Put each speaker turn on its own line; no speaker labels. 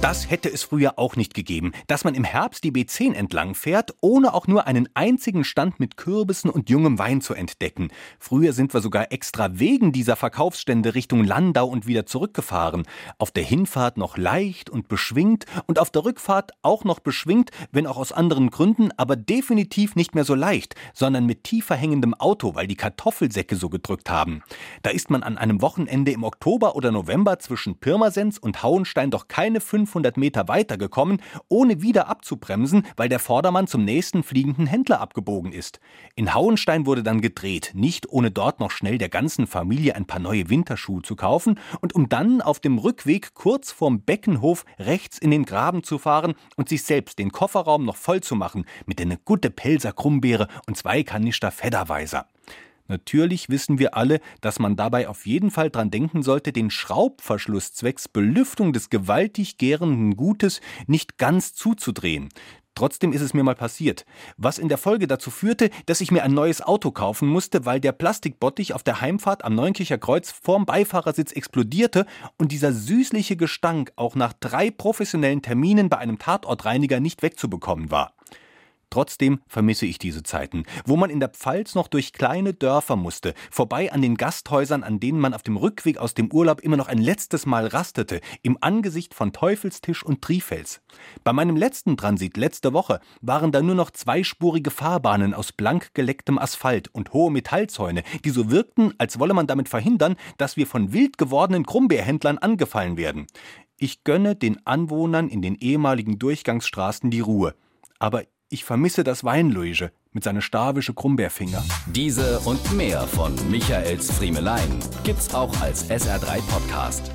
Das hätte es früher auch nicht gegeben, dass man im Herbst die B10 entlang fährt, ohne auch nur einen einzigen Stand mit Kürbissen und jungem Wein zu entdecken. Früher sind wir sogar extra wegen dieser Verkaufsstände Richtung Landau und wieder zurückgefahren. Auf der Hinfahrt noch leicht und beschwingt und auf der Rückfahrt auch noch beschwingt, wenn auch aus anderen Gründen, aber definitiv nicht mehr so leicht, sondern mit tiefer hängendem Auto, weil die Kartoffelsäcke so gedrückt haben. Da ist man an einem Wochenende im Oktober oder November zwischen Pirmasens und Hauenstein doch keine fünf 500 Meter weitergekommen, ohne wieder abzubremsen, weil der Vordermann zum nächsten fliegenden Händler abgebogen ist. In Hauenstein wurde dann gedreht, nicht ohne dort noch schnell der ganzen Familie ein paar neue Winterschuhe zu kaufen und um dann auf dem Rückweg kurz vorm Beckenhof rechts in den Graben zu fahren und sich selbst den Kofferraum noch voll zu machen mit einer gute Pelzer Krummbeere und zwei Kanister Fedderweiser. Natürlich wissen wir alle, dass man dabei auf jeden Fall dran denken sollte, den Schraubverschluss zwecks Belüftung des gewaltig gärenden Gutes nicht ganz zuzudrehen. Trotzdem ist es mir mal passiert, was in der Folge dazu führte, dass ich mir ein neues Auto kaufen musste, weil der Plastikbottich auf der Heimfahrt am Neunkircher Kreuz vorm Beifahrersitz explodierte und dieser süßliche Gestank auch nach drei professionellen Terminen bei einem Tatortreiniger nicht wegzubekommen war. Trotzdem vermisse ich diese Zeiten, wo man in der Pfalz noch durch kleine Dörfer musste, vorbei an den Gasthäusern, an denen man auf dem Rückweg aus dem Urlaub immer noch ein letztes Mal rastete, im Angesicht von Teufelstisch und Trifels. Bei meinem letzten Transit letzte Woche waren da nur noch zweispurige Fahrbahnen aus blank gelecktem Asphalt und hohe Metallzäune, die so wirkten, als wolle man damit verhindern, dass wir von wild gewordenen Krummbeerhändlern angefallen werden. Ich gönne den Anwohnern in den ehemaligen Durchgangsstraßen die Ruhe. Aber ich vermisse das Weinluige mit seiner stavische Krummbeerfinger.
Diese und mehr von Michaels Friemelein gibt's auch als SR3 Podcast.